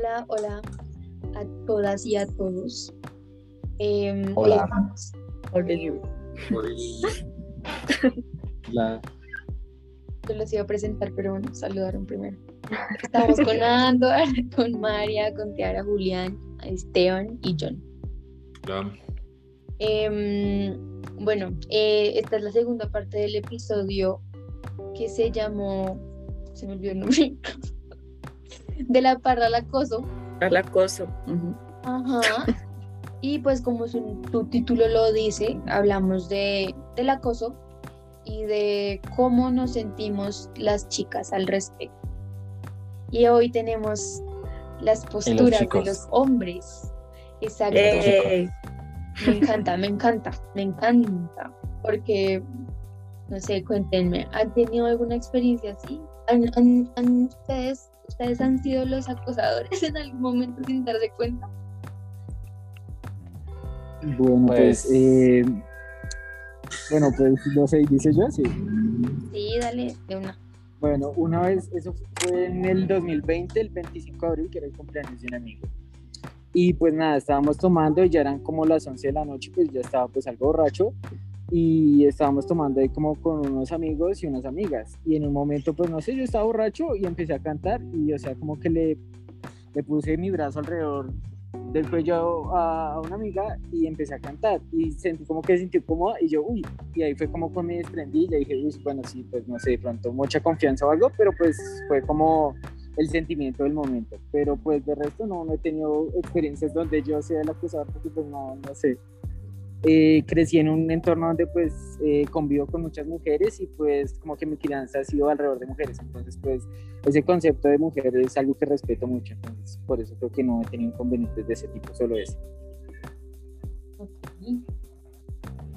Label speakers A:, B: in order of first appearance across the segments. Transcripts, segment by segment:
A: Hola, hola a todas y a todos. Em,
B: Hola.
A: eh,
B: La-
A: yo los iba a presentar, pero bueno, saludaron primero. Estamos con Andor, con María, con Tiara, Julián, Esteban y John.
C: Hola.
A: Em, bueno, eh, esta es la segunda parte del episodio que se llamó, se me olvidó el nombre, de la parra al acoso.
D: Al acoso.
A: Ajá. Y pues como su, su título lo dice, hablamos de, del acoso y de cómo nos sentimos las chicas al respecto. Y hoy tenemos las posturas de los hombres. Exacto.
D: Eh,
A: Me encanta, me encanta, me encanta. Porque, no sé, cuéntenme, ¿han tenido alguna experiencia así? ¿Han, han- han- ustedes, ¿Ustedes han sido los acosadores en algún momento sin darse cuenta?
B: Bueno, pues,
E: Pues-
B: eh, bueno, pues no sé, dice yo, sí.
A: Sí, dale, de una.
B: Bueno, una vez, eso fue en el 2020, el 25 de abril, que era el cumpleaños de un amigo. Y pues nada, estábamos tomando y ya eran como las 11 de la noche, pues ya estaba pues algo borracho y estábamos tomando ahí como con unos amigos y unas amigas. Y en un momento, pues no sé, yo estaba borracho y empecé a cantar y o sea, como que le, puse mi brazo alrededor del cuello a, una amiga y empecé a cantar y sentí como que sentí cómoda y yo, uy, y ahí fue como con me desprendí y dije, uy, bueno, sí, pues no sé, de pronto mucha confianza o algo, pero pues fue como el sentimiento del momento, pero pues de resto no, no he tenido experiencias donde yo sea el acusador porque pues no, no sé. Eh, crecí en un entorno donde pues eh, convivo con muchas mujeres y pues como que mi crianza ha sido alrededor de mujeres, entonces pues ese concepto de mujer es algo que respeto mucho, entonces por eso creo que no he tenido inconvenientes de ese tipo, solo ese.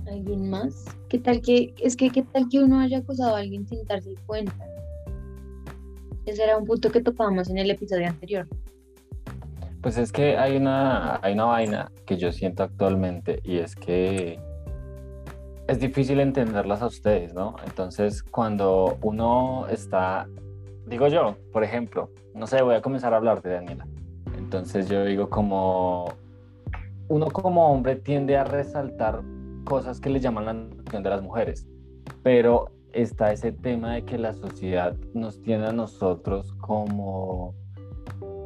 A: ¿Alguien más? ¿Qué tal que, es que qué tal que uno haya acosado a alguien sin darse cuenta? Ese era un punto que topamos en el episodio anterior.
E: Pues es que hay una, hay una vaina que yo siento actualmente y es que es difícil entenderlas a ustedes, ¿no? Entonces, cuando uno está, digo yo, por ejemplo, no sé, voy a comenzar a hablar de Daniela. Entonces yo digo como, uno como hombre tiende a resaltar cosas que le llaman la atención de las mujeres, pero está ese tema de que la sociedad nos tiene a nosotros como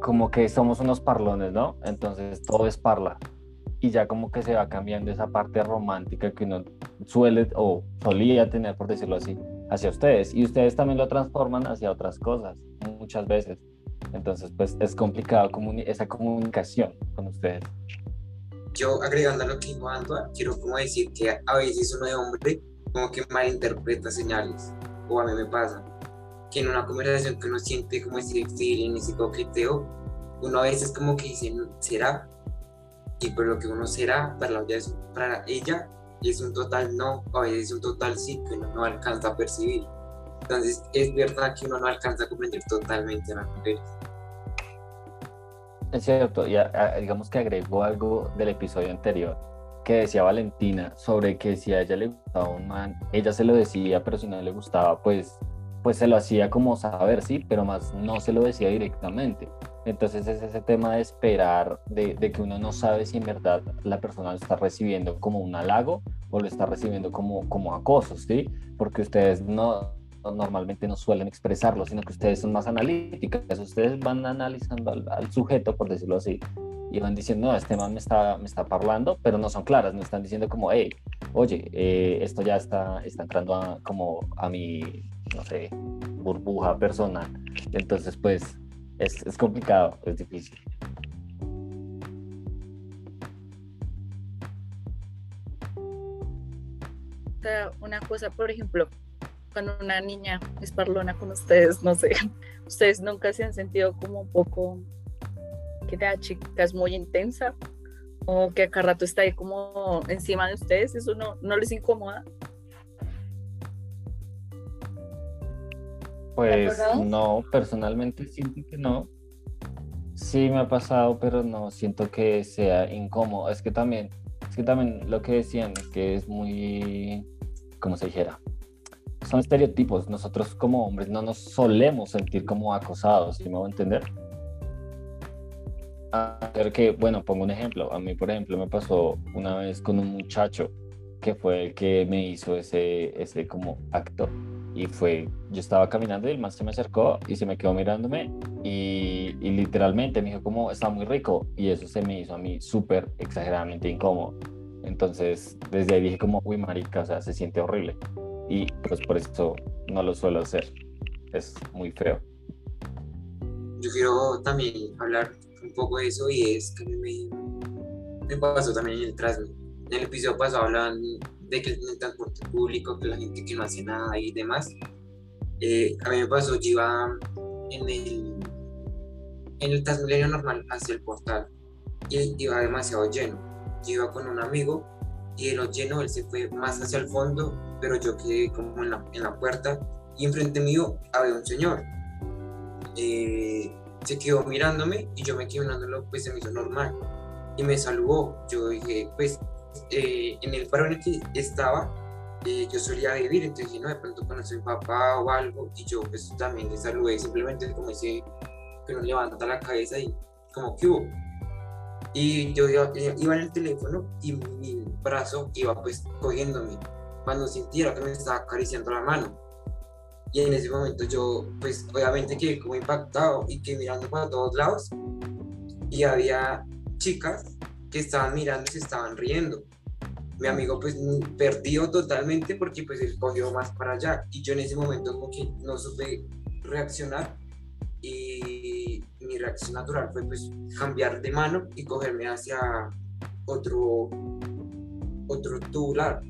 E: como que somos unos parlones, ¿no? Entonces todo es parla. Y ya como que se va cambiando esa parte romántica que uno suele o solía tener, por decirlo así, hacia ustedes. Y ustedes también lo transforman hacia otras cosas, muchas veces. Entonces, pues es complicado comuni- esa comunicación con ustedes.
C: Yo agregando a lo que dijo Antoine, quiero como decir que a veces uno de hombre como que malinterpreta señales, o a mí me pasa, que en una conversación que uno siente como ese feeling, ese coqueteo, uno a veces como que dice, ¿será? Y por lo que uno será, para, la- para ella es un total no, a veces es un total sí, que uno no alcanza a percibir. Entonces es verdad que uno no alcanza a comprender totalmente a las mujeres.
E: Es cierto, y a- a- digamos que agregó algo del episodio anterior que decía Valentina sobre que si a ella le gustaba un man, ella se lo decía, pero si no le gustaba, pues, pues se lo hacía como saber, sí, pero más no se lo decía directamente. Entonces es ese tema de esperar, de, que uno no sabe si en verdad la persona lo está recibiendo como un halago o lo está recibiendo como, como acoso, ¿sí? Porque ustedes no normalmente no suelen expresarlo, sino que ustedes son más analíticas, ustedes van analizando al, sujeto, por decirlo así, y van diciendo, no, este man me está, me está parlando, pero no son claras, no están diciendo como, hey, oye, eh, esto ya está, está entrando a, como a mi, no sé, burbuja personal. Entonces, pues, es, es complicado, es difícil.
D: Una cosa, por ejemplo, cuando una niña es parlona con ustedes, no sé, ustedes nunca se han sentido como un poco que la chica es muy intensa o que a cada rato está ahí como encima de ustedes, eso no, no les incomoda.
E: Pues no, personalmente siento que no. Sí me ha pasado, pero no siento que sea incómodo. Es que también, es que también lo que decían es que es muy, como se dijera, son estereotipos. Nosotros como hombres no nos solemos sentir como acosados, ¿sí me voy a entender? a ver que, bueno, pongo un ejemplo. A mí, por ejemplo, me pasó una vez con un muchacho que fue el que me hizo ese, ese como acto. Y fue, yo estaba caminando y el más se me acercó y se me quedó mirándome y, y literalmente me dijo como, está muy rico. Y eso se me hizo a mí súper exageradamente incómodo. Entonces, desde ahí dije como, uy, marica, o sea, se siente horrible. Y pues por eso no lo suelo hacer. Es muy feo.
C: Yo quiero también hablar un poco de eso y es que me, me pasó también en el Transmi. En el episodio pasado hablaban de que el transporte público, que la gente que no hace nada y demás. Eh, a mí me pasó, yo iba en el, en el Transmilenio normal hacia el portal y iba demasiado lleno. Yo iba con un amigo y en lo lleno él se fue más hacia el fondo, pero yo quedé como en la, en la puerta y enfrente mío había un señor. Eh, se quedó mirándome y yo me quedé mirándolo, pues se me hizo normal. Y me saludó. Yo dije, pues eh, en el paro en el que estaba, eh, yo solía vivir, entonces no, de pronto conocí a mi papá o algo, y yo pues también le saludé, simplemente como ese que no levanta la cabeza y como que hubo. Y yo iba, iba en el teléfono y mi brazo iba pues cogiéndome, cuando sintiera que me estaba acariciando la mano. Y en ese momento yo, pues obviamente quedé como impactado y que mirando para todos lados. Y había chicas que estaban mirando y se estaban riendo. Mi amigo pues perdió totalmente porque pues él cogió más para allá. Y yo en ese momento como que no supe reaccionar. Y mi reacción natural fue pues cambiar de mano y cogerme hacia otro, otro tubular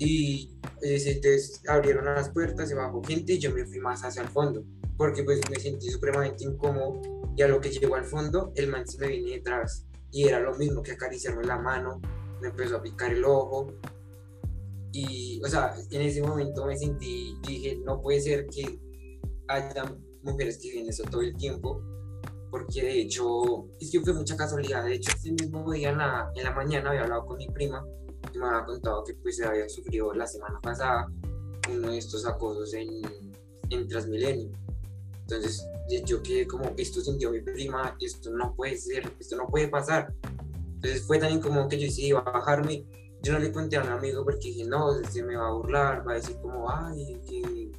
C: y entonces abrieron las puertas, se bajó gente y yo me fui más hacia el fondo, porque pues me sentí supremamente incómodo y a lo que llegó al fondo, el man se me vino detrás y era lo mismo que acariciarme la mano, me empezó a picar el ojo y, o sea, en ese momento me sentí, dije, no puede ser que haya mujeres que vienen eso todo el tiempo, porque de hecho, es que fue mucha casualidad, de hecho, ese mismo día en la, en la mañana había hablado con mi prima me había contado que pues se había sufrido la semana pasada uno de estos acosos en, en Transmilenio. Entonces yo quedé como, esto sintió mi prima, esto no puede ser, esto no puede pasar. Entonces fue tan incómodo que yo decidí bajarme. Yo no le conté a un amigo porque dije, no, se me va a burlar, va a decir como, ay, que,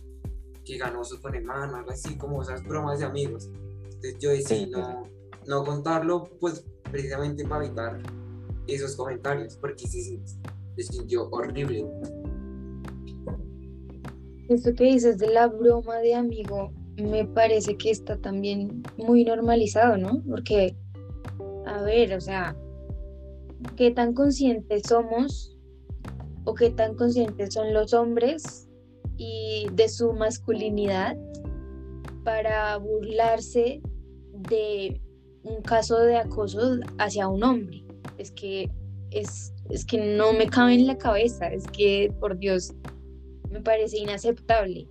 C: que ganoso con hermano, algo así, como esas bromas de amigos. Entonces yo decidí no, no contarlo, pues precisamente para evitar esos comentarios porque sí, se sintió horrible.
A: Esto que dices de la broma de amigo me parece que está también muy normalizado, ¿no? Porque, a ver, o sea, ¿qué tan conscientes somos o qué tan conscientes son los hombres y de su masculinidad para burlarse de un caso de acoso hacia un hombre? es que es, es que no me cabe en la cabeza, es que por Dios me parece inaceptable.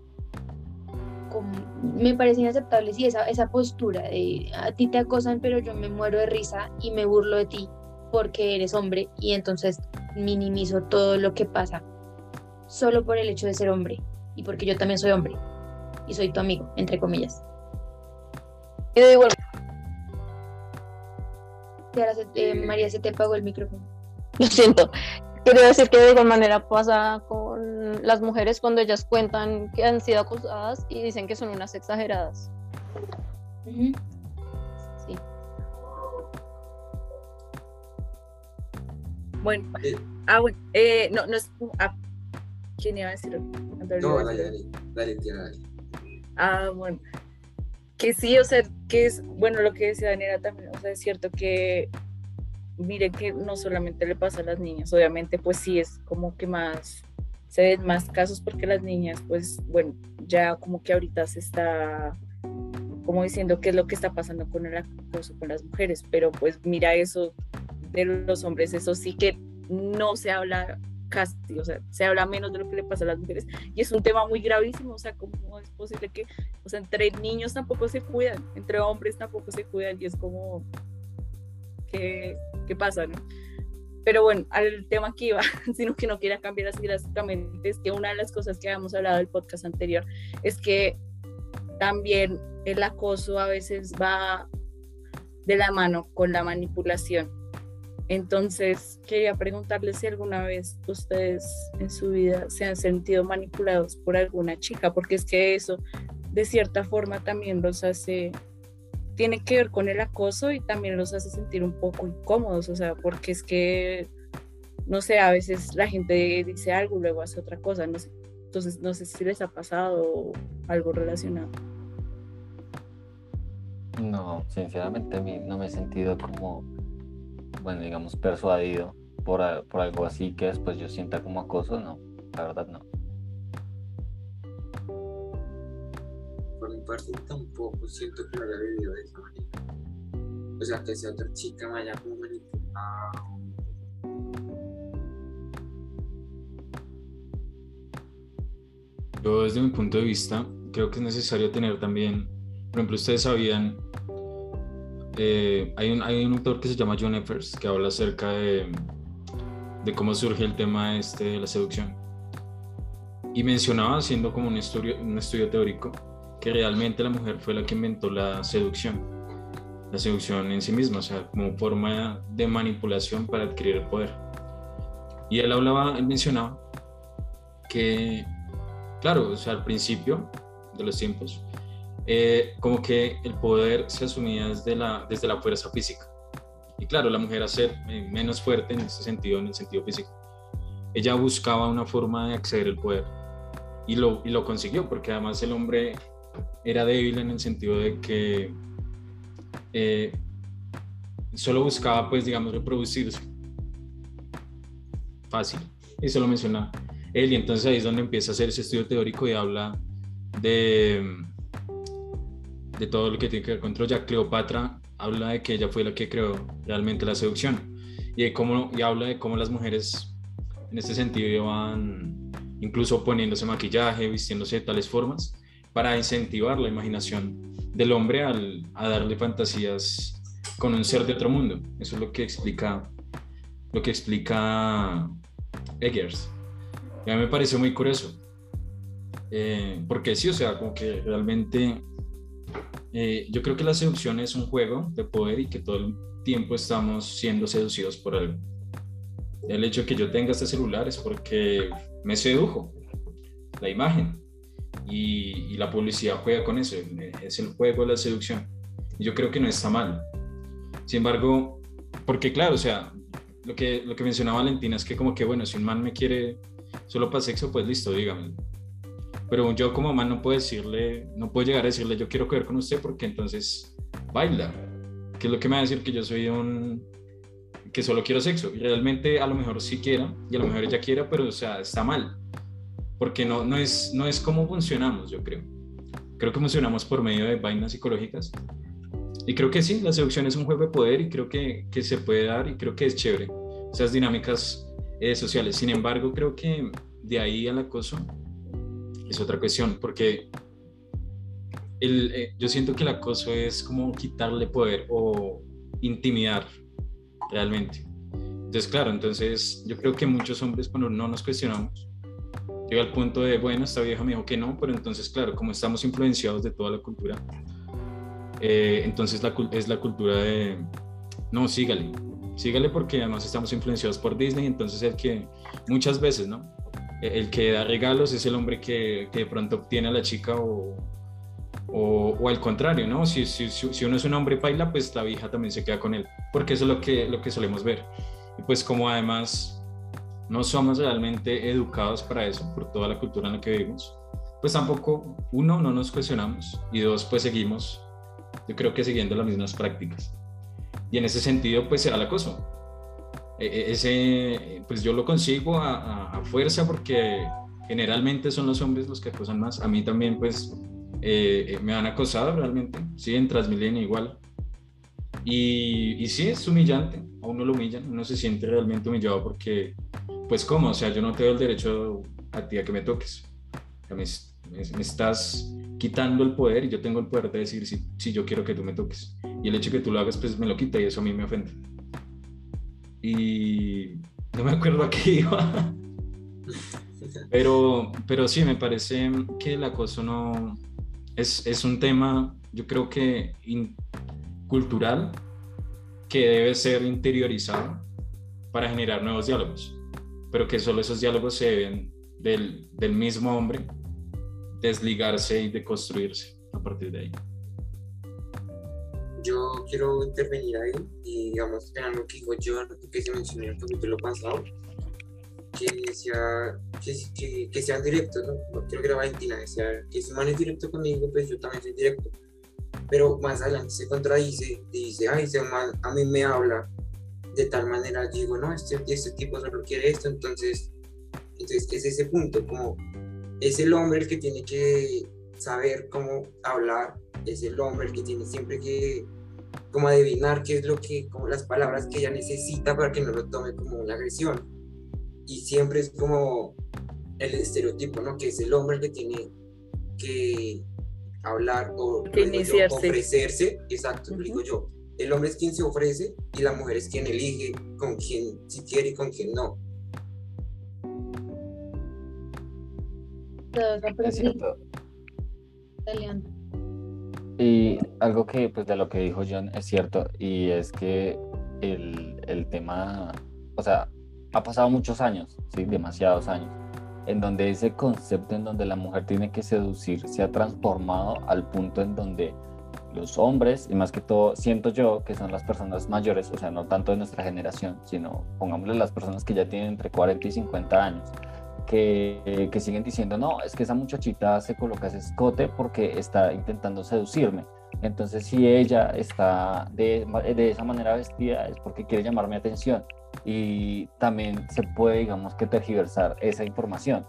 A: Me parece inaceptable sí, esa, esa postura de a ti te acosan pero yo me muero de risa y me burlo de ti porque eres hombre y entonces minimizo todo lo que pasa solo por el hecho de ser hombre y porque yo también soy hombre y soy tu amigo, entre comillas. Eh, María, se te apagó el micrófono.
F: Lo siento. Quiero decir que de igual manera pasa con las mujeres cuando ellas cuentan que han sido acusadas y dicen que son unas exageradas. Sí.
D: Bueno, ah, bueno, eh, no, no es. Ah, ¿Quién iba a decir?
C: No, dale, dale, dale, dale.
D: Ah, bueno que sí, o sea, que es, bueno, lo que decía Daniela también, o sea, es cierto que, miren que no solamente le pasa a las niñas, obviamente, pues sí, es como que más, se ven más casos porque las niñas, pues, bueno, ya como que ahorita se está como diciendo qué es lo que está pasando con el acoso con las mujeres, pero pues mira eso de los hombres, eso sí que no se habla casi, o sea, se habla menos de lo que le pasa a las mujeres y es un tema muy gravísimo, o sea, ¿cómo es posible que, o sea, entre niños tampoco se cuidan, entre hombres tampoco se cuidan y es como, ¿qué, qué pasa, no? Pero bueno, al tema que iba, sino que no quiera cambiar así drásticamente, es que una de las cosas que habíamos hablado del podcast anterior es que también el acoso a veces va de la mano con la manipulación. Entonces, quería preguntarles si alguna vez ustedes en su vida se han sentido manipulados por alguna chica, porque es que eso de cierta forma también los hace, tiene que ver con el acoso y también los hace sentir un poco incómodos, o sea, porque es que, no sé, a veces la gente dice algo y luego hace otra cosa, no sé. Entonces, no sé si les ha pasado algo relacionado.
E: No, sinceramente a mí no me he sentido como, bueno, digamos, persuadido por, por algo así que después yo sienta como acoso, no, la verdad no.
C: Parte tampoco siento que lo haya vivido de esa manera. O sea, que sea otra chica me haya como manipulado.
G: Yo desde mi punto de vista creo que es necesario tener también por ejemplo, ustedes sabían, eh, hay, un, hay un autor que se llama John Effers que habla acerca de, de cómo surge el tema este de la seducción. Y mencionaba, haciendo como un estudio, un estudio teórico, que realmente la mujer fue la que inventó la seducción, la seducción en sí misma, o sea, como forma de manipulación para adquirir el poder. Y él hablaba, él mencionaba que, claro, o sea, al principio de los tiempos, eh, como que el poder se asumía desde la, desde la fuerza física. Y claro, la mujer a ser menos fuerte en ese sentido, en el sentido físico. Ella buscaba una forma de acceder al poder y lo, y lo consiguió, porque además el hombre era débil en el sentido de que eh, solo buscaba, pues, digamos, reproducirse. Fácil. Y se lo menciona él, y entonces ahí es donde empieza a hacer ese estudio teórico y habla de de todo lo que tiene que ver con Troya. Cleopatra habla de que ella fue la que creó realmente la seducción y, de cómo, y habla de cómo las mujeres en este sentido iban incluso poniéndose maquillaje, vistiéndose de tales formas para incentivar la imaginación del hombre al, a darle fantasías con un ser de otro mundo. Eso es lo que explica lo que explica Eggers. A mí me pareció muy curioso. Eh, porque sí, o sea, como que realmente eh, yo creo que la seducción es un juego de poder y que todo el tiempo estamos siendo seducidos por algo. El hecho de que yo tenga este celular es porque me sedujo la imagen y, la publicidad juega con eso, es el juego de la seducción. Yo creo que no está mal. Sin embargo, porque claro, o sea, lo que, lo que mencionaba Valentina es que como que, bueno, si un man me quiere solo para sexo, pues listo, dígame pero yo como man no puedo decirle, no puedo llegar a decirle yo quiero coger con usted porque entonces baila. ¿Qué es lo que me va a decir que yo soy un que solo quiero sexo? Y realmente a lo mejor sí quiera y a lo mejor ella quiera, pero o sea, está mal. Porque no, no, es, no es como funcionamos, yo creo. Creo que funcionamos por medio de vainas psicológicas. Y creo que sí, la seducción es un juego de poder y creo que, que se puede dar y creo que es chévere. Esas dinámicas eh, sociales. Sin embargo, creo que de ahí al acoso es otra cuestión, porque el, eh, yo siento que el acoso es como quitarle poder o intimidar realmente. Entonces, claro, entonces yo creo que muchos hombres cuando no nos cuestionamos, llega al punto de, bueno, esta vieja me dijo que no, pero entonces, claro, como estamos influenciados de toda la cultura, eh, entonces la, es la cultura de, no, sígale, sígale porque además estamos influenciados por Disney, entonces el que muchas veces, ¿no? el que da regalos es el hombre que, que de pronto obtiene a la chica o, o, o al contrario, ¿no? Si, si, si, uno es un hombre paila, pues la vieja también se queda con él, porque eso es lo que, lo que solemos ver. Y pues como además no somos realmente educados para eso, por toda la cultura en la que vivimos, pues tampoco, uno, no nos cuestionamos y dos, pues seguimos, yo creo que siguiendo las mismas prácticas. Y en ese sentido, pues será el acoso e, e, ese, pues yo lo consigo a, fuerza porque generalmente son los hombres los que acosan más. A mí también, pues, eh, eh, me han acosado realmente, sí, en Transmilenio igual. Y, y sí, es humillante, a uno lo humillan, uno se siente realmente humillado porque, pues, ¿cómo? O sea, yo no te doy el derecho a ti a que me toques. me, me, estás quitando el poder y yo tengo el poder de decir si, si yo quiero que tú me toques. Y el hecho de que tú lo hagas, pues me lo quita y eso a mí me ofende y no me acuerdo a qué iba. Pero, pero sí, me parece que el acoso no es, es un tema, yo creo que cultural que debe ser interiorizado para generar nuevos diálogos, pero que solo esos diálogos se deben del, del mismo hombre desligarse y deconstruirse a partir de ahí.
C: Yo quiero intervenir ahí y digamos en algo que dijo John, que se mencionó en el capítulo pasado, que, sea, que, que, sean directos, ¿no? Creo que era Valentina, que si man es directo conmigo, pues yo también soy directo. Pero más adelante se contradice y dice, ay, ese a mí me habla de tal manera, digo, no, este, este tipo solo quiere esto, entonces, entonces es ese punto, como es el hombre el que tiene que saber cómo hablar, es el hombre el que tiene siempre que como adivinar qué es lo que, como las palabras que ella necesita para que no lo tome como una agresión. Y siempre es como el estereotipo, ¿no? Que es el hombre el que tiene que hablar o ofrecerse, exacto, digo yo. El hombre es quien se ofrece y la mujer es quien elige con quien si quiere y con quien no.
E: Y algo que, pues, de lo que dijo John es cierto, y es que el, el tema, o sea, ha pasado muchos años, sí, demasiados años, en donde ese concepto en donde la mujer tiene que seducir se ha transformado al punto en donde los hombres, y más que todo siento yo que son las personas mayores, o sea, no tanto de nuestra generación, sino pongámosle las personas que ya tienen entre 40 y 50 años, que, que, siguen diciendo, no, es que esa muchachita se coloca ese escote porque está intentando seducirme. Entonces, si ella está de, de esa manera vestida es porque quiere llamar mi atención. Y también se puede, digamos, que tergiversar esa información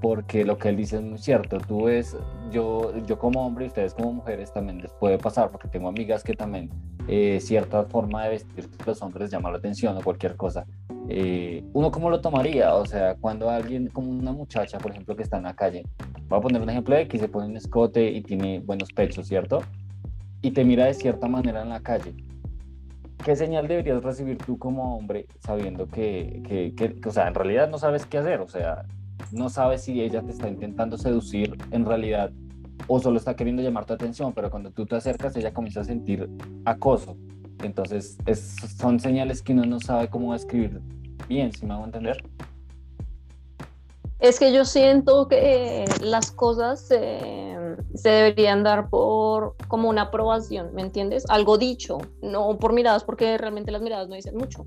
E: porque lo que él dice es muy cierto. Tú ves, yo, yo como hombre y ustedes como mujeres también les puede pasar, porque tengo amigas que también eh, cierta forma de vestir los hombres llama la atención o cualquier cosa. Eh, ¿Uno cómo lo tomaría? O sea, cuando alguien, como una muchacha, por ejemplo, que está en la calle, voy a poner un ejemplo de que se pone un escote y tiene buenos pechos, ¿cierto? Y te mira de cierta manera en la calle. ¿Qué señal deberías recibir tú como hombre sabiendo que, que, que, o sea, en realidad no sabes qué hacer? O sea, no sabes si ella te está intentando seducir en realidad o solo está queriendo llamar tu atención, pero cuando tú te acercas ella comienza a sentir acoso. Entonces son señales que uno no sabe cómo describir bien, si me hago entender.
F: Es que yo siento que las cosas se deberían dar por como una aprobación, ¿me entiendes? Algo dicho, no por miradas, porque realmente las miradas no dicen mucho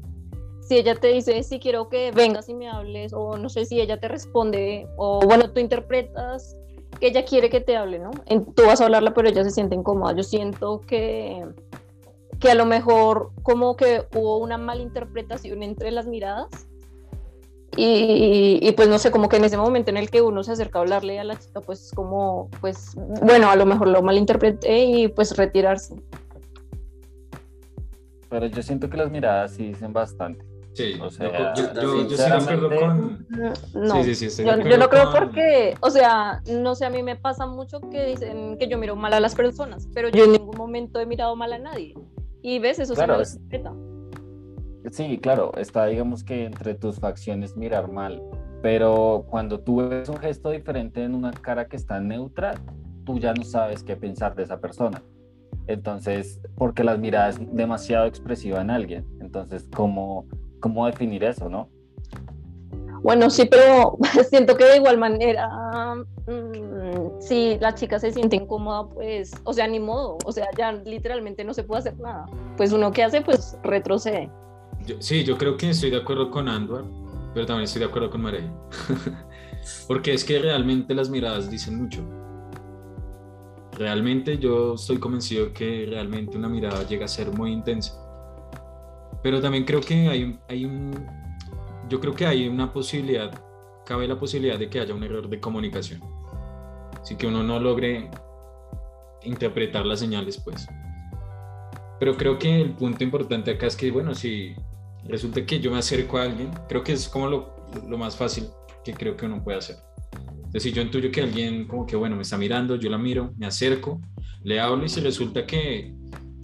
F: si ella te dice, si quiero que vengas y me hables, o no sé si ella te responde, o bueno, tú interpretas que ella quiere que te hable, ¿no? tú vas a hablarla, pero ella se siente incómoda. Yo siento que, que a lo mejor como que hubo una mala interpretación entre las miradas. Y, y, pues no sé, como que en ese momento en el que uno se acerca a hablarle a la chica, pues como, pues bueno, a lo mejor lo malinterpreté y pues retirarse.
E: Pero yo siento que las miradas sí dicen bastante.
G: Sí, yo, sí de acuerdo con...
F: No, sí, sí, sí, yo, yo, no creo porque, o sea, no sé, a mí me pasa mucho que dicen que yo miro mal a las personas, pero yo en ningún momento he mirado mal a nadie. Y ves, eso claro, se respeta.
E: Sí, claro, está, digamos que entre tus facciones mirar mal, pero cuando tú ves un gesto diferente en una cara que está neutra, tú ya no sabes qué pensar de esa persona. Entonces, porque las miradas es demasiado expresiva en alguien. Entonces, ¿cómo, cómo definir eso, no?
F: Bueno, sí, pero siento que de igual manera, mm, si la chica se siente incómoda, pues, o sea, ni modo, o sea, ya literalmente no se puede hacer nada. Pues uno que hace, pues retrocede.
G: Sí, yo creo que estoy de acuerdo con Andor, pero también estoy de acuerdo con María. Porque es que realmente las miradas dicen mucho. Realmente yo estoy convencido que realmente una mirada llega a ser muy intensa pero también creo que hay, hay un, yo creo que hay una posibilidad, cabe la posibilidad de que haya un error de comunicación. Así que uno no logre interpretar las señales, pues. Pero creo que el punto importante acá es que, bueno, si resulta que yo me acerco a alguien, creo que es como lo, lo más fácil que creo que uno puede hacer. Entonces, si yo intuyo que alguien como que, bueno, me está mirando, yo la miro, me acerco, le hablo y si resulta que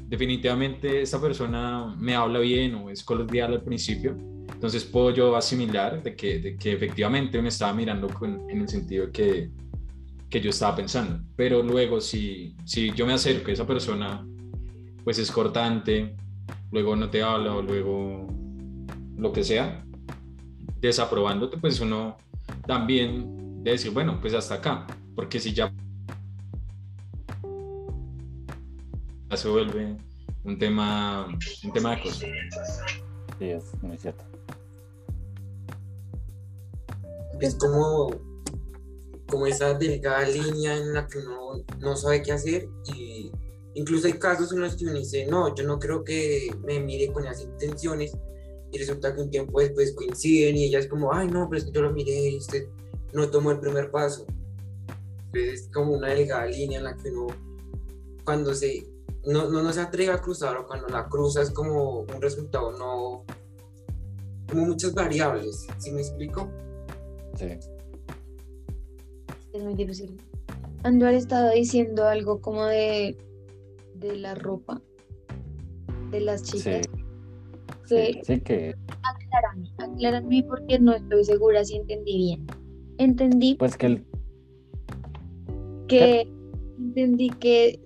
G: definitivamente esta persona me habla bien o es cordial al principio, entonces puedo yo asimilar de que, de que efectivamente me estaba mirando en el sentido que, que yo estaba pensando. Pero luego si, si yo me acerco a esa persona, pues es cortante, luego no te habla o luego lo que sea, desaprobándote, pues uno también debe decir, bueno, pues hasta acá, porque si ya se vuelve un tema, un tema de cosas.
E: Sí, es muy cierto.
C: Es como, como esa delgada línea en la que uno no sabe qué hacer y incluso hay casos en los que uno dice, no, yo no creo que me mire con esas intenciones y resulta que un tiempo después coinciden y ella es como, ay no, pero es que yo lo miré y usted no tomó el primer paso. Entonces es como una delgada línea en la que uno, cuando se, no, no, no se atreve a cruzar o cuando la cruza es como un resultado no, como muchas variables, ¿sí me explico?
E: Sí.
A: Es muy difícil. Anduar estaba diciendo algo como de, de la ropa de las chicas.
E: sí,
A: que
E: sí que,
A: aclárame, aclárame porque no estoy segura si entendí bien. Entendí
E: pues que el,
A: que entendí que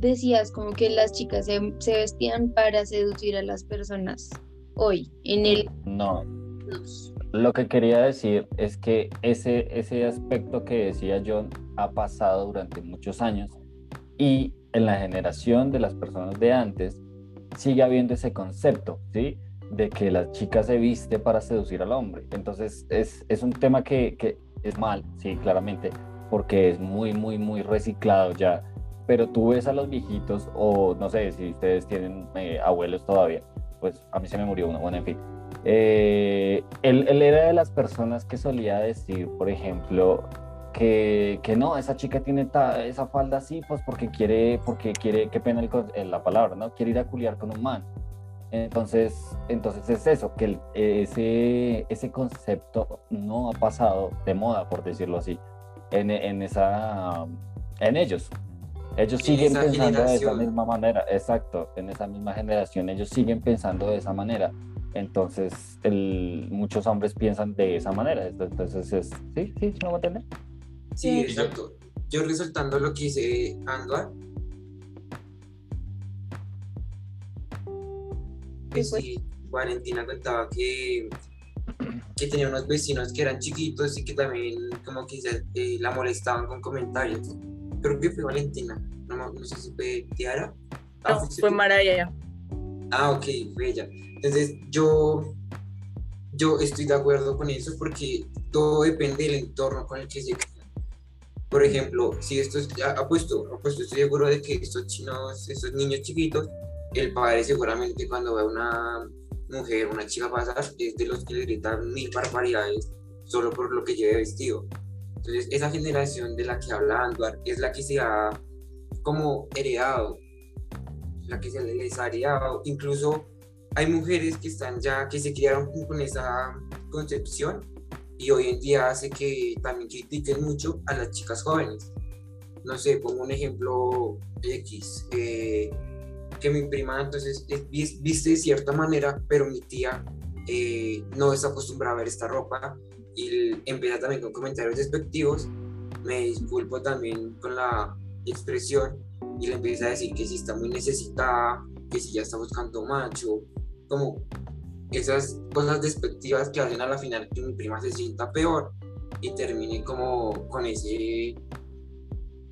A: decías como que las chicas se, se vestían para seducir a las personas hoy en el
E: no, Lo que quería decir es que ese, ese aspecto que decía John ha pasado durante muchos años y en la generación de las personas de antes sigue habiendo ese concepto, ¿sí? De que la chica se viste para seducir al hombre. Entonces es, es un tema que, que es mal, sí, claramente, porque es muy, muy, muy reciclado ya. Pero tú ves a los viejitos, o no sé si ustedes tienen eh, abuelos todavía, pues a mí se me murió uno, bueno, en fin. Eh, él, él era de las personas que solía decir, por ejemplo, que, que no, esa chica tiene ta- esa falda así, pues porque quiere, porque quiere, qué pena el eh, la palabra, ¿no? Quiere ir a culiar con un man. Entonces, entonces es eso, que el- ese, ese concepto no ha pasado de moda, por decirlo así, en, en esa, en ellos. Ellos
C: En
E: siguen pensando de esa
C: generación.
E: misma manera, exacto, en esa misma generación, ellos siguen pensando de esa manera. Entonces, el, muchos hombres piensan de esa manera. Entonces, es, sí, sí, ¿no me entiendes?
C: Sí,
A: Sí.
C: exacto. Yo resaltando lo que dice Anduar, que
A: Sí, pues.
C: sí, Valentina contaba que, que tenía unos vecinos que eran chiquitos y que también como que se- eh, la molestaban con comentarios. Creo que fue Valentina, no, no sé si fue Tiara. Ah,
D: No, fue
C: tú.
D: Maraya.
C: Ah, ok, fue ella. Entonces, yo, yo estoy de acuerdo con eso porque todo depende del entorno con el que se. Por ejemplo, si estos, apuesto, apuesto, estoy seguro de que estos chinos, estos niños chiquitos, el padre seguramente cuando ve a una mujer, una chica pasar, es de los que le gritan mil barbaridades solo por lo que lleve vestido. Entonces, esa generación de la que habla Anduar es la que se ha como heredado la que se les ha heredado. Incluso hay mujeres que están ya, que se criaron con esa concepción y hoy en día hace que también critiquen mucho a las chicas jóvenes. No sé, pongo un ejemplo X, eh, que mi prima entonces es- vis- viste de cierta manera, pero mi tía eh, no está acostumbrada a ver esta ropa y empieza también con comentarios despectivos. Me disculpo también con la expresión y le empieza a decir que si está muy necesitada, que si ya está buscando macho, como esas cosas despectivas que hacen a la final que mi prima se sienta peor y termine como con ese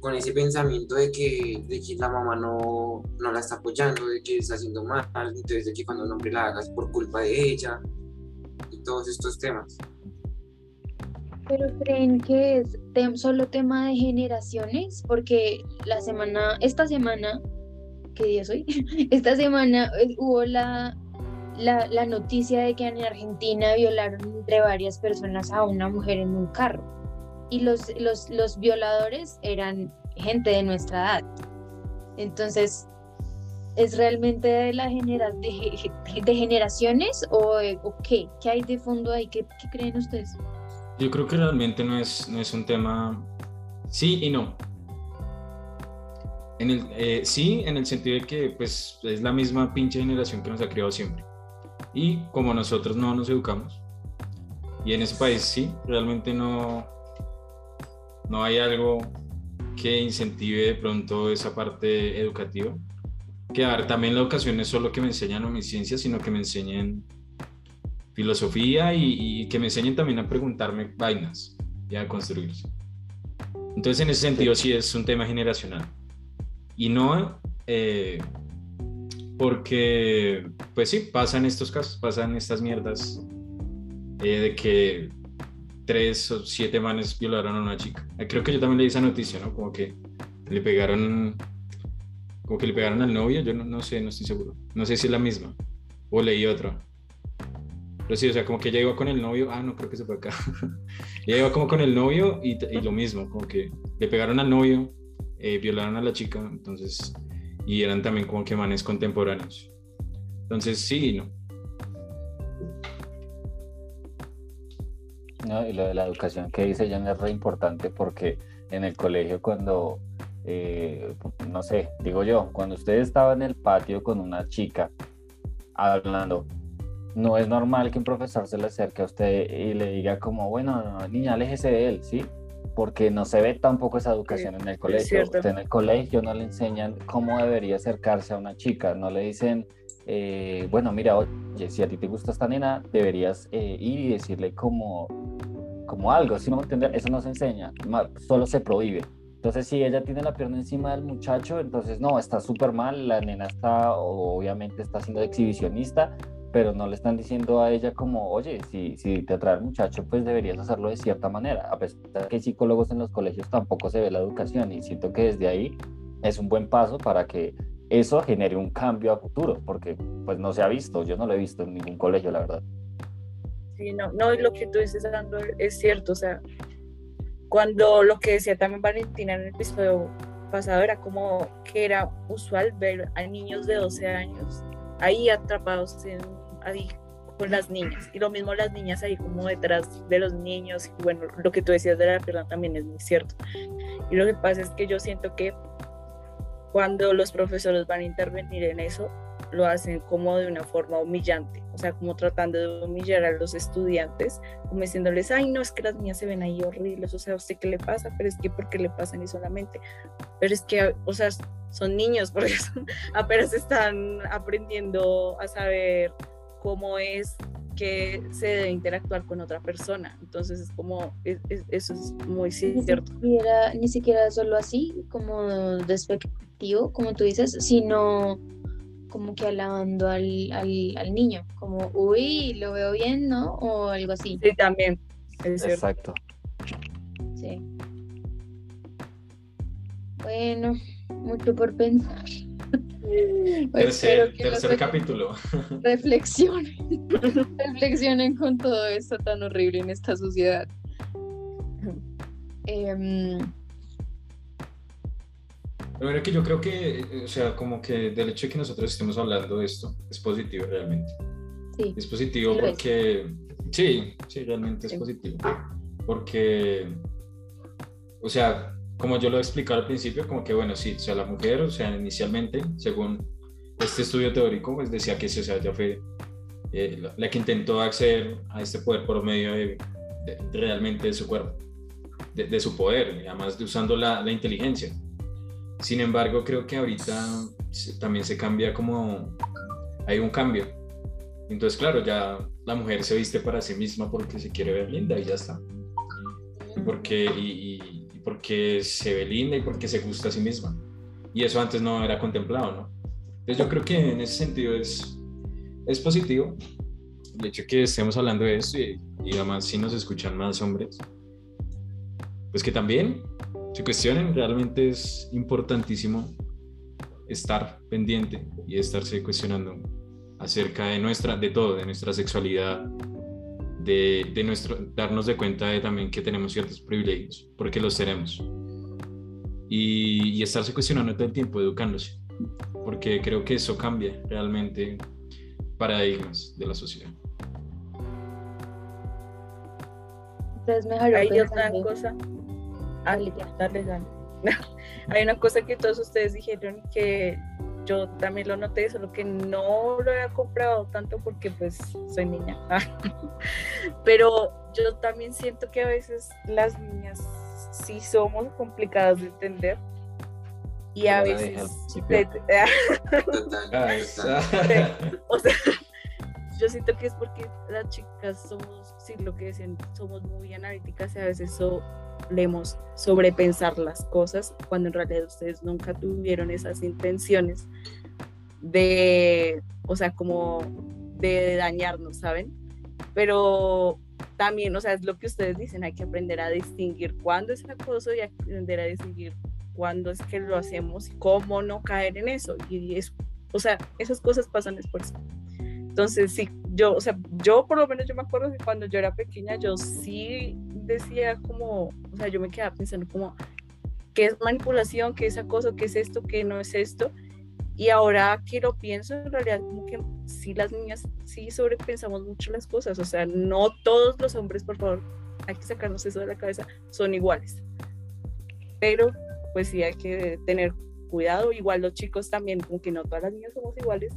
C: con ese pensamiento de que, de que la mamá no, no la está apoyando, de que está haciendo mal, entonces de que cuando un hombre la haga es por culpa de ella y todos estos temas.
A: Pero creen que es tem- solo tema de generaciones, porque la semana, esta semana, ¿qué día es hoy? Esta semana eh, hubo la, la, la noticia de que en Argentina violaron entre varias personas a una mujer en un carro. Y los, los, los violadores eran gente de nuestra edad. Entonces, ¿es realmente de la genera de, ge- de generaciones o, o qué? ¿Qué hay de fondo ahí? ¿Qué, qué creen ustedes?
G: Yo creo que realmente no es, no es un tema sí y no. En el, eh, sí, en el sentido de que pues, es la misma pinche generación que nos ha criado siempre. Y como nosotros no nos educamos, y en ese país sí, realmente no, no hay algo que incentive de pronto esa parte educativa. que a ver, también la educación no es solo que me enseñan a mi ciencia, sino que me enseñen filosofía y, y que me enseñen también a preguntarme vainas y a construirse. Entonces, en ese sentido, sí es un tema generacional. Y no eh, porque, pues sí, pasan estos casos, pasan estas mierdas eh, de que tres o siete manes violaron a una chica. Eh, creo que yo también leí esa noticia, ¿no? Como que le pegaron, como que le pegaron al novio, yo no, no sé, no estoy seguro. No sé si es la misma. O leí otra. Pero sí, o sea, como que ella iba con el novio, ah, no, creo que se fue acá. ella iba como con el novio y, y, lo mismo, como que le pegaron al novio, eh, violaron a la chica, entonces, y eran también como que manes contemporáneos. Entonces, sí, no.
E: No, y lo de la educación que dice Jan es re importante porque en el colegio cuando, eh, no sé, digo yo, cuando usted estaba en el patio con una chica hablando, no es normal que un profesor se le acerque a usted y le diga como, bueno, niña, aléjese de él, ¿sí? Porque no se ve tampoco esa educación en el colegio. Usted en el colegio no le enseñan cómo debería acercarse a una chica, no le dicen, eh, bueno, mira, oye, si a ti te gusta esta nena, deberías eh, ir y decirle como, como algo, si no me entender, eso no se enseña, solo se prohíbe. Entonces, si ella tiene la pierna encima del muchacho, entonces no, está súper mal, la nena está, obviamente está siendo exhibicionista, pero no le están diciendo a ella como, oye, si, si te atrae el muchacho, pues deberías hacerlo de cierta manera. A pesar de que psicólogos en los colegios, tampoco se ve la educación y siento que desde ahí es un buen paso para que eso genere un cambio a futuro, porque pues no se ha visto, yo no lo he visto en ningún colegio, la verdad.
D: Sí, no, no, lo que tú dices, dando es cierto, o sea, cuando lo que decía también Valentina en el episodio pasado era como que era usual ver a niños de 12 años ahí atrapados en ahí con las niñas. Y lo mismo las niñas ahí como detrás de los niños. Y bueno, lo que tú decías de la pierna también es muy cierto. Y lo que pasa es que yo siento que cuando los profesores van a intervenir en eso, lo hacen como de una forma humillante, o sea, como tratando de humillar a los estudiantes, como diciéndoles, ay, no, es que las niñas se ven ahí horribles, o sea, ¿a usted qué le pasa? Pero es que, ¿por qué le pasan y solamente? Pero es que, o sea, son niños, porque apenas están aprendiendo a saber cómo es que se debe interactuar con otra persona. Entonces es como, eso es muy cierto.
A: Ni siquiera, ni siquiera solo así, como despectivo, como tú dices, sino como que alabando al, al, niño, como, uy, lo veo bien, ¿no? O algo así.
D: Sí, también.
E: Exacto.
A: Sí. Bueno, mucho por pensar.
G: Tercer, tercer capítulo.
A: Reflexionen, reflexionen con todo esto tan horrible en esta sociedad. Eh,
G: bueno, que yo creo que, eh, o sea, como que del hecho de que nosotros estemos hablando de esto es positivo realmente.
A: Sí.
G: Es positivo porque, sí, sí, realmente es positivo. Porque, o sea, como yo lo he explicado al principio, como que, bueno, sí, o sea, la mujer, o sea, inicialmente, según este estudio teórico, pues decía que, o sea, ya fue eh, la, que intentó acceder a este poder por medio de, realmente de su cuerpo, de, su poder, además de usando la, la inteligencia. Sin embargo, creo que ahorita también se cambia como hay un cambio. Entonces, claro, ya la mujer se viste para sí misma porque se quiere ver linda y ya está. Y porque, y, porque se ve linda y porque se gusta a sí misma. Y eso antes no era contemplado, ¿no? Entonces yo creo que en ese sentido es, es positivo el hecho que estemos hablando de esto y, y además si nos escuchan más hombres, pues que también se cuestionen, realmente es importantísimo estar pendiente y estarse cuestionando acerca de nuestra, de todo, de nuestra sexualidad, de, de nuestro, darnos de cuenta de también que tenemos ciertos privilegios, porque los tenemos. Y, y estarse cuestionando todo el tiempo, educándose, porque creo que eso cambia realmente paradigmas de la sociedad.
A: Entonces, mejor
D: Hay otra cosa Hay una cosa que todos ustedes dijeron que yo también lo noté, solo que no lo había comprado tanto porque pues soy niña. Pero yo también siento que a veces las niñas sí somos complicadas de entender Y a veces, te- te-
C: Total, total.
G: esa-
D: o sea, yo siento que es porque las chicas somos, sí, lo que decían, somos muy analíticas y a veces solemos sobrepensar las cosas cuando en realidad ustedes nunca tuvieron esas intenciones de, o sea, como de dañarnos, ¿saben? Pero también, o sea, es lo que ustedes dicen, hay que aprender a distinguir cuándo es acoso y aprender a distinguir cuándo es que lo hacemos y cómo no caer en eso. Y es, o sea, esas cosas pasan es por eso. Entonces, sí, yo, o sea, yo por lo menos yo me acuerdo que cuando yo era pequeña, yo sí decía como, o sea, yo me quedaba pensando como, ¿qué es manipulación? ¿Qué es acoso? ¿Qué es esto? ¿Qué no es esto? Y ahora que lo pienso, en realidad como que sí las niñas sí sobrepensamos mucho las cosas, o sea, no todos los hombres, por favor, hay que sacarnos eso de la cabeza, son iguales. Pero pues sí hay que tener cuidado, igual los chicos también, aunque no todas las niñas somos iguales,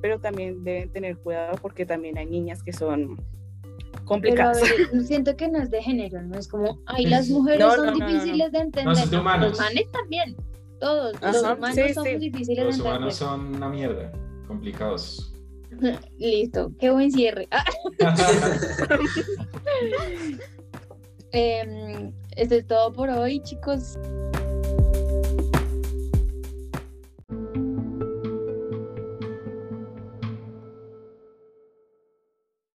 D: pero también deben tener cuidado porque también hay niñas que son
A: Pero a
D: complicadas.
A: ver, siento que no es de género, no es como, ay, las mujeres
D: No,
A: son
D: no, no, no, no.
A: difíciles de entender.
G: son de
A: no,
G: humanos.
A: Los manes también, todos, los
D: Ajá,
A: humanos
D: sí,
A: somos
D: sí.
A: difíciles
G: Los
A: de
G: humanos
A: entender.
G: son una mierda, complicados.
A: Listo, qué buen cierre. Ah, em, esto es todo por hoy, chicos.